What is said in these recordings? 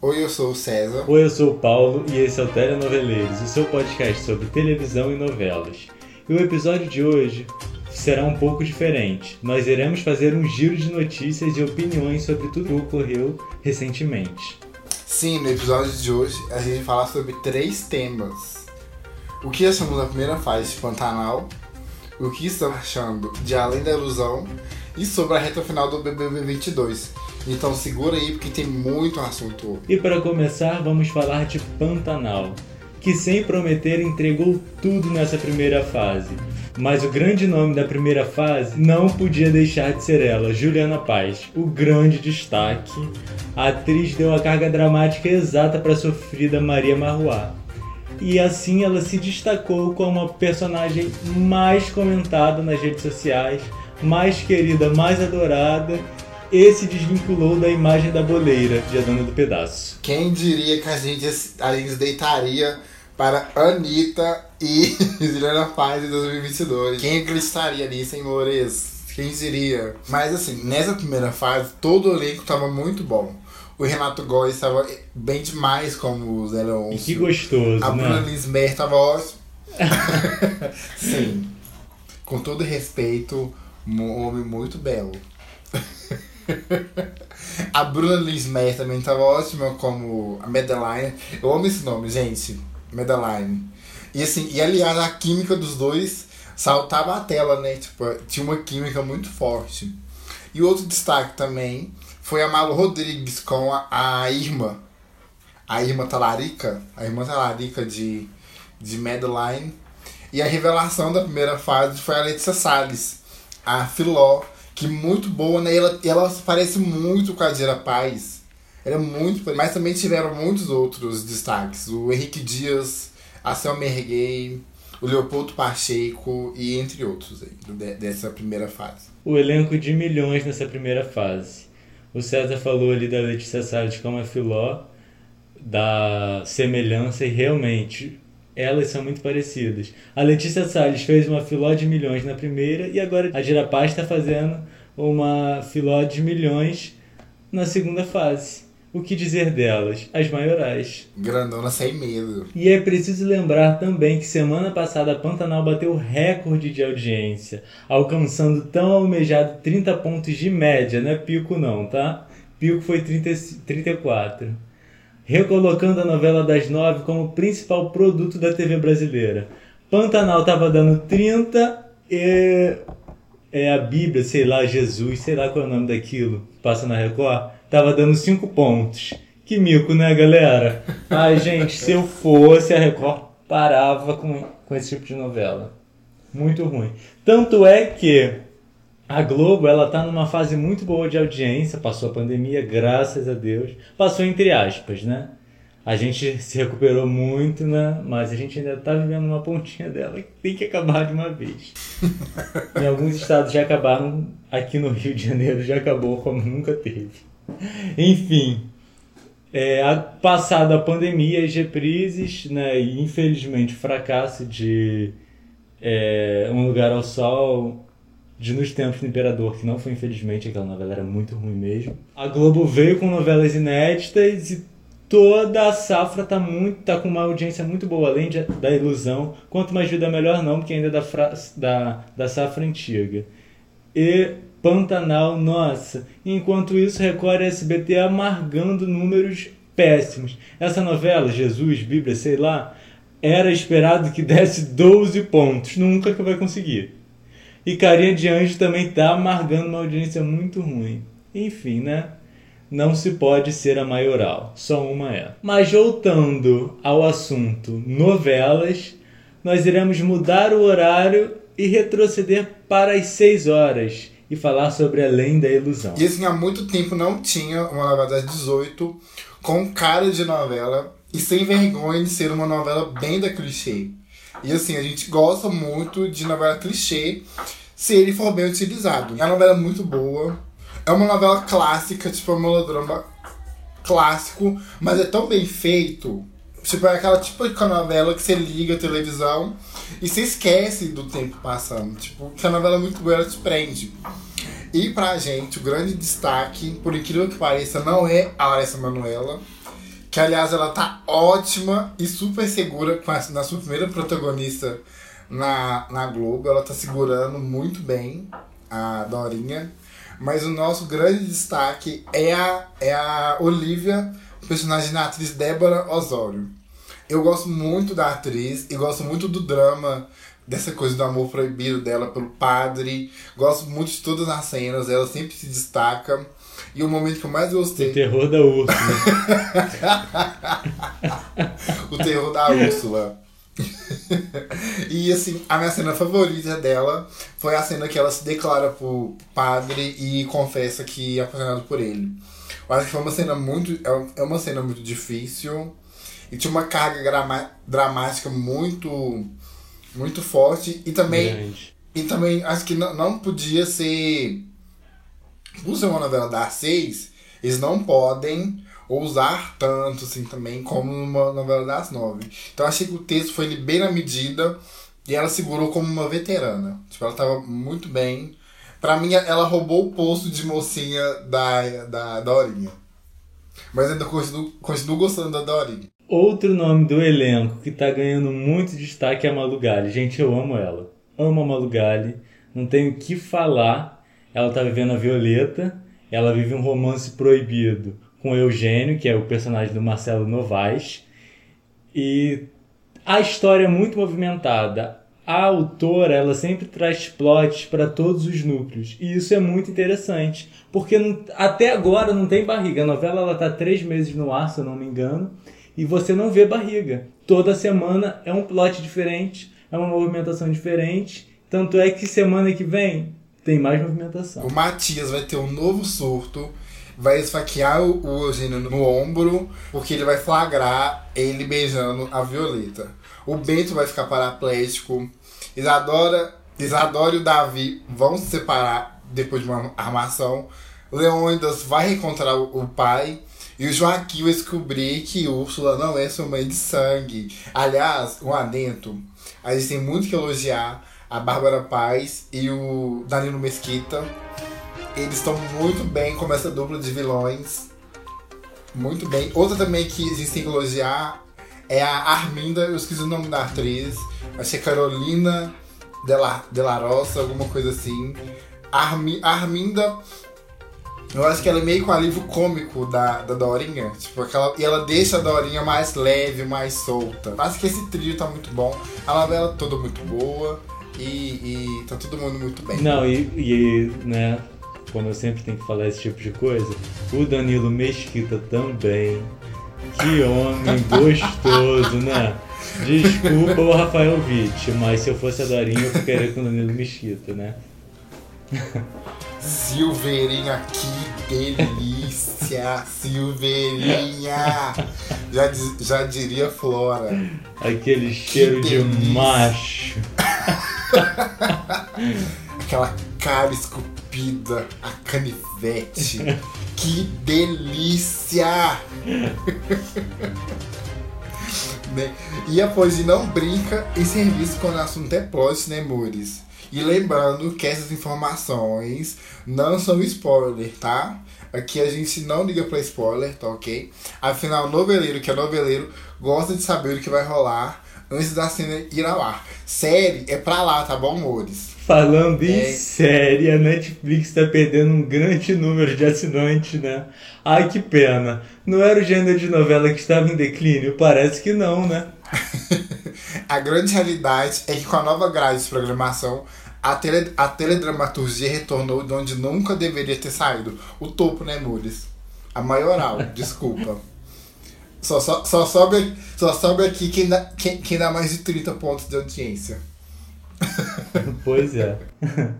Oi, eu sou o César. Oi, eu sou o Paulo e esse é o Telenoveleiros, o seu podcast sobre televisão e novelas. E o episódio de hoje será um pouco diferente. Nós iremos fazer um giro de notícias e opiniões sobre tudo que ocorreu recentemente. Sim, no episódio de hoje a gente vai falar sobre três temas. O que achamos da primeira fase de Pantanal, o que estamos achando de Além da Ilusão e sobre a reta final do BBB 22. Então segura aí porque tem muito assunto. E para começar, vamos falar de Pantanal, que sem prometer entregou tudo nessa primeira fase. Mas o grande nome da primeira fase não podia deixar de ser ela, Juliana Paz, o grande destaque. A atriz deu a carga dramática exata para a sofrida Maria Marruá. E assim ela se destacou como a personagem mais comentada nas redes sociais, mais querida, mais adorada e se desvinculou da imagem da boleira de A Dona do Pedaço. Quem diria que a gente, a gente deitaria para Anitta e Juliana Paz em 2022? Quem acreditaria nisso, hein, Mores? Quem diria? Mas assim, nessa primeira fase, todo o elenco estava muito bom. O Renato Góes estava bem demais como o Zé Leôncio. Que gostoso, A né? Bruna Lismer estava ótima. Sim. Com todo respeito, um homem muito belo. A Bruna Lismer também estava ótima como a Madeline. Eu amo esse nome, gente. Madeline. E assim, e aliás, a química dos dois saltava a tela, né? Tipo, tinha uma química muito forte. E outro destaque também foi a Malu Rodrigues com a, a Irma. A Irma Talarica. A Irmã Talarica de, de Madeline. E a revelação da primeira fase foi a Letícia Salles, a Filó, que muito boa, né? Ela, ela parece muito com a Dira Paz. Ela é muito. Mas também tiveram muitos outros destaques. O Henrique Dias, a Selma Erguei, o Leopoldo Pacheco e entre outros aí, de- dessa primeira fase. O elenco de milhões nessa primeira fase. O César falou ali da Letícia Salles como a Filó, da semelhança, e realmente elas são muito parecidas. A Letícia Salles fez uma Filó de milhões na primeira e agora a Girapaz está fazendo uma Filó de milhões na segunda fase. O que dizer delas? As maiorais. Grandona sem medo. E é preciso lembrar também que semana passada a Pantanal bateu recorde de audiência, alcançando tão almejado 30 pontos de média, não é pico não, tá? Pico foi 30, 34. Recolocando a novela das nove como principal produto da TV brasileira. Pantanal tava dando 30 e é a Bíblia, sei lá, Jesus, sei lá qual é o nome daquilo, passa na Record, tava dando 5 pontos. Que mico, né, galera? Ai, gente, se eu fosse, a Record parava com, com esse tipo de novela. Muito ruim. Tanto é que a Globo, ela tá numa fase muito boa de audiência, passou a pandemia, graças a Deus. Passou entre aspas, né? A gente se recuperou muito, né? Mas a gente ainda tá vivendo uma pontinha dela que tem que acabar de uma vez. em alguns estados já acabaram, aqui no Rio de Janeiro já acabou como nunca teve. Enfim, é, a, passada a pandemia, as reprises, né, e infelizmente o fracasso de é, Um Lugar ao Sol, de Nos Tempos do Imperador, que não foi infelizmente, aquela novela era muito ruim mesmo. A Globo veio com novelas inéditas e toda a safra tá, muito, tá com uma audiência muito boa, além de, da ilusão. Quanto mais vida, melhor não, porque ainda é da, fra- da, da safra antiga. E Pantanal, nossa. Enquanto isso, Record e SBT amargando números péssimos. Essa novela, Jesus, Bíblia, sei lá, era esperado que desse 12 pontos. Nunca que vai conseguir. E Carinha de Anjo também tá amargando uma audiência muito ruim. Enfim, né? Não se pode ser a maioral, só uma é. Mas voltando ao assunto novelas, nós iremos mudar o horário e retroceder para as 6 horas e falar sobre Além da Ilusão. E assim, há muito tempo não tinha uma novela das 18 com cara de novela e sem vergonha de ser uma novela bem da clichê. E assim, a gente gosta muito de novela clichê se ele for bem utilizado. É uma novela muito boa. É uma novela clássica, tipo, é um melodrama clássico, mas é tão bem feito. Tipo, é aquela tipo de novela que você liga a televisão e você esquece do tempo passando. Tipo, que a novela é muito boa, ela te prende. E pra gente, o grande destaque, por incrível que pareça, não é a Larissa Manoela, Que aliás ela tá ótima e super segura na sua primeira protagonista na, na Globo. Ela tá segurando muito bem a Dorinha. Mas o nosso grande destaque é a, é a Olivia, personagem da atriz Débora Osório. Eu gosto muito da atriz e gosto muito do drama, dessa coisa do amor proibido dela pelo padre. Gosto muito de todas as cenas, ela sempre se destaca. E o momento que eu mais gostei. O terror da Úrsula. o terror da Úrsula. e assim, a minha cena favorita dela foi a cena que ela se declara pro padre e confessa que é apaixonado por ele. Eu acho que foi uma cena muito. É, é uma cena muito difícil. E tinha uma carga dramática muito. muito forte. E também. Grande. E também acho que não, não podia ser. Ser uma novela das seis, eles não podem ousar tanto assim também como uma novela das nove. Então achei que o texto foi bem na medida e ela segurou como uma veterana. Tipo, ela tava muito bem. Pra mim, ela roubou o posto de mocinha da, da Dorinha. Mas ainda continuo, continuo gostando da Dorinha. Outro nome do elenco que tá ganhando muito destaque é a Malu Gali. Gente, eu amo ela. Amo a Malu Gali. Não tenho o que falar. Ela tá vivendo a Violeta. Ela vive um romance proibido com Eugênio, que é o personagem do Marcelo Novaes. E a história é muito movimentada. A autora, ela sempre traz plots para todos os núcleos. E isso é muito interessante. Porque não, até agora não tem barriga. A novela ela tá três meses no ar, se eu não me engano. E você não vê barriga. Toda semana é um plot diferente, é uma movimentação diferente. Tanto é que semana que vem tem mais movimentação. O Matias vai ter um novo surto vai esfaquear o, Eugênio no ombro, porque ele vai flagrar ele beijando a Violeta. O Bento vai ficar paraplégico. Isadora, Isadora e o Davi vão se separar depois de uma armação. Leônidas vai reencontrar o, o pai. E o Joaquim vai descobrir que Úrsula não é sua mãe de sangue. Aliás, um adento. A gente tem muito que elogiar a Bárbara Paz e o Danilo Mesquita eles estão muito bem com essa dupla de vilões. Muito bem. Outra também que gente tem que elogiar é a Arminda, eu esqueci o nome da atriz. É Carolina Dela, Dela Roça, alguma coisa assim. Armi, Arminda, eu acho que ela é meio com o alívio cômico da, da Dorinha. Tipo, aquela, e ela deixa a Dorinha mais leve, mais solta. Acho que esse trio tá muito bom. A novela toda muito boa. E, e tá todo mundo muito bem. Não, e, e né, como eu sempre tenho que falar esse tipo de coisa, o Danilo Mesquita também. Que homem gostoso, né? Desculpa o Rafael Witt, mas se eu fosse a Dorinha, eu ficaria com o Danilo Mesquita, né? Silveirinha, que delícia! Silveirinha! Já, já diria Flora. Aquele cheiro de macho. Aquela cara esculpida, a canivete. que delícia! né? E a poesia não brinca em serviço quando o assunto é plot, né, amores? E lembrando que essas informações não são spoiler, tá? Aqui a gente não liga pra spoiler, tá ok? Afinal, noveleiro que é noveleiro gosta de saber o que vai rolar antes da cena ir ao ar. Série é pra lá, tá bom, amores? Falando em é. série, a Netflix tá perdendo um grande número de assinantes, né? Ai, que pena. Não era o gênero de novela que estava em declínio? Parece que não, né? a grande realidade é que com a nova grade de programação, a, tele, a teledramaturgia retornou de onde nunca deveria ter saído. O topo, né, Mures? A maioral, desculpa. Só, só, só, sobe, só sobe aqui quem dá, quem, quem dá mais de 30 pontos de audiência. Pois é.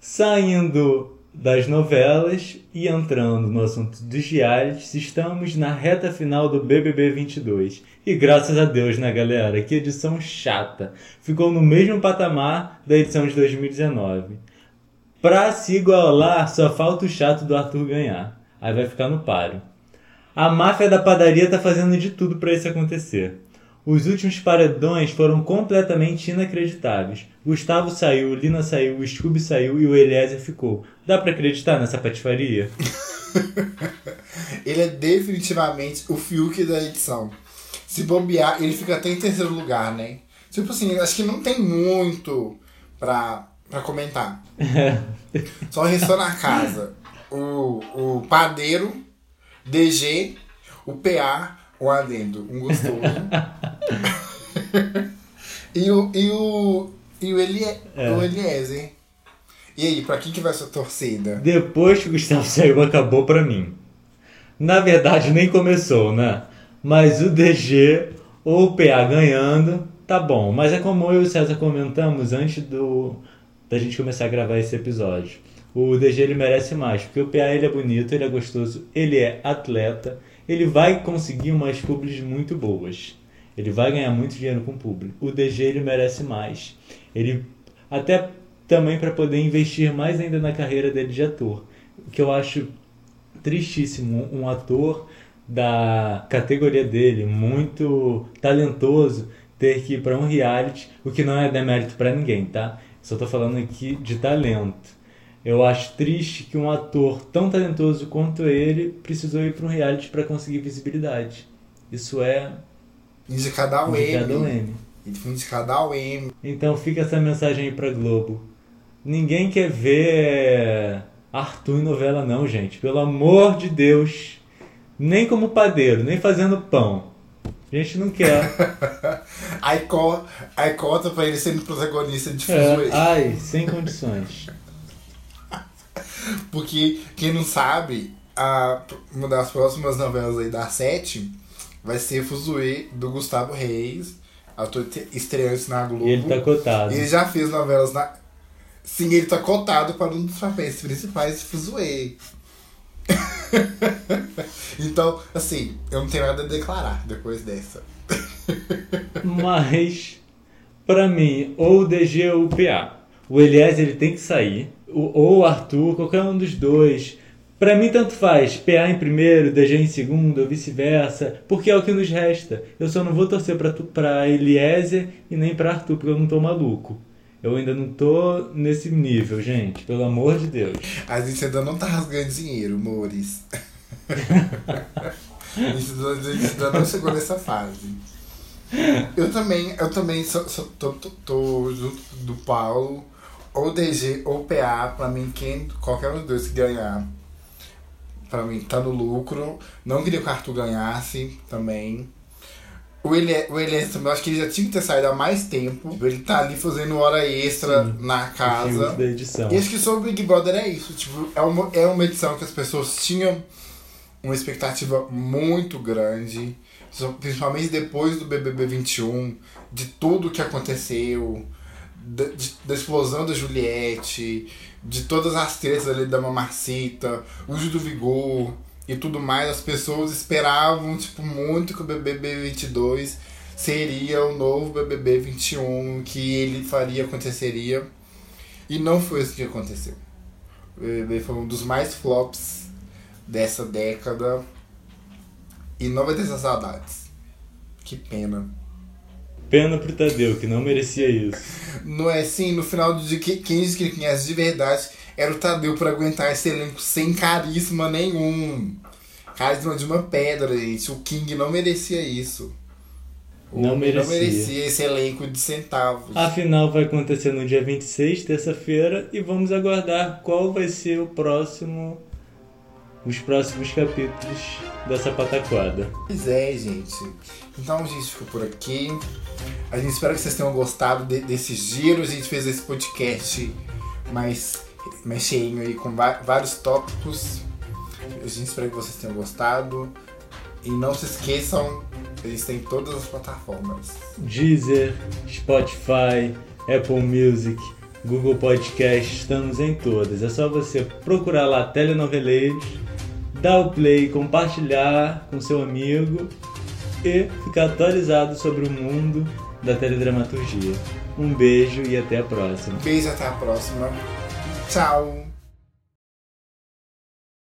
Saindo das novelas e entrando no assunto dos realities, estamos na reta final do BBB 22. E graças a Deus, né, galera? Que edição chata. Ficou no mesmo patamar da edição de 2019. Pra se igualar, só falta o chato do Arthur ganhar. Aí vai ficar no páreo. A máfia da padaria tá fazendo de tudo para isso acontecer. Os últimos paredões foram completamente inacreditáveis. Gustavo saiu, Lina saiu, o Scooby saiu e o Eliezer ficou. Dá para acreditar nessa patifaria? ele é definitivamente o Fiuk da edição. Se bombear, ele fica até em terceiro lugar, né? Tipo assim, acho que não tem muito pra, pra comentar. Só restou na casa o, o padeiro, DG, o PA, o adendo, um gostoso. e o, e o, e o, Elie, É. o Eliezer. E aí, pra quem que vai sua torcida? Depois que o Gustavo saiu, acabou pra mim. Na verdade, nem começou, né? Mas o DG ou o PA ganhando, tá bom. Mas é como eu e o César comentamos antes do da gente começar a gravar esse episódio. O DG ele merece mais, porque o PA ele é bonito, ele é gostoso, ele é atleta, ele vai conseguir umas publis muito boas. Ele vai ganhar muito dinheiro com publi. O DG ele merece mais. Ele até também para poder investir mais ainda na carreira dele de ator. O que eu acho tristíssimo, um ator da categoria dele, muito talentoso, ter que ir para um reality, o que não é demérito para ninguém, tá? Só tô falando aqui de talento. Eu acho triste que um ator tão talentoso quanto ele precisou ir para um reality para conseguir visibilidade. Isso é Indicado ao indicado ao M. M. Ele foi indicado ao M. Então fica essa mensagem aí pra Globo. Ninguém quer ver Arthur em novela não, gente. Pelo amor de Deus. Nem como padeiro, nem fazendo pão. A gente não quer. Aí, co aí cota pra ele sendo protagonista de É, ai, sem condições. Porque, quem não sabe, a, uma das próximas novelas aí da Sete vai ser Fuzuê do Gustavo Reis, ator te- estreante na Globo. E ele tá cotado. Ele já fez novelas na. Sim, ele tá cotado para um dos papéis principais de Fuzuê. então, assim, eu não tenho nada a declarar depois dessa. Mas, pra mim, ou o DG ou o PA. O Elias ele tem que sair. Ou Arthur, qualquer um dos dois. Pra mim, tanto faz. PA em primeiro, DG em segundo, ou vice-versa. Porque é o que nos resta. Eu só não vou torcer pra Eliezer e nem pra Arthur, porque eu não tô maluco. Eu ainda não tô nesse nível, gente. Pelo amor de Deus. A gente ainda não tá rasgando dinheiro, ainda- a gente ainda não chegou nessa fase. Eu também, eu também sou, sou- tô, tô, tô junto do Paulo, ou DG ou PA, pra mim, quem, qualquer um dos dois que ganhar, pra mim tá no lucro. Não queria que o Arthur ganhasse também. O Elias também, eu acho que ele já tinha que ter saído há mais tempo. Ele tá ali fazendo hora extra Sim. na casa. da edição. E acho que sobre o Big Brother é isso. Tipo, é uma, é uma edição que as pessoas tinham uma expectativa muito grande. Principalmente depois do BBB 21, de tudo que aconteceu, da, explosão da Juliette, de todas as tretas ali da Mamacita, uso do Vigor e tudo mais. As pessoas esperavam, tipo, muito que o BBB 22 seria o novo BBB 21, que ele faria, aconteceria. E não foi isso que aconteceu. O BBB foi um dos mais flops dessa década. E não vai ter essas saudades. Que pena. Pena pro Tadeu, que não merecia isso. Não é assim, no final do dia, que- quem disse que conhece de verdade era o Tadeu pra aguentar esse elenco sem carisma nenhum. Carisma de uma pedra, gente. O King não merecia isso. O Não homem não merecia. merecia esse elenco de centavos. A final vai acontecer no dia 26, terça-feira, e vamos aguardar qual vai ser o próximo. Os próximos capítulos dessa pataquada. Pois é, gente. Então a gente ficou por aqui. A gente espera que vocês tenham gostado de- desse giro. A gente fez esse podcast mais, mais cheinho aí com vários tópicos. A gente espera que vocês tenham gostado. E não se esqueçam, eles têm todas as plataformas. Deezer, Spotify, Apple Music, Google Podcast, estamos em todas. É só você procurar lá Telenoveleiros, dar o play, compartilhar com seu amigo e ficar atualizado sobre o mundo da teledramaturgia. Um beijo e até a próxima. Beijo, até a próxima. Tchau!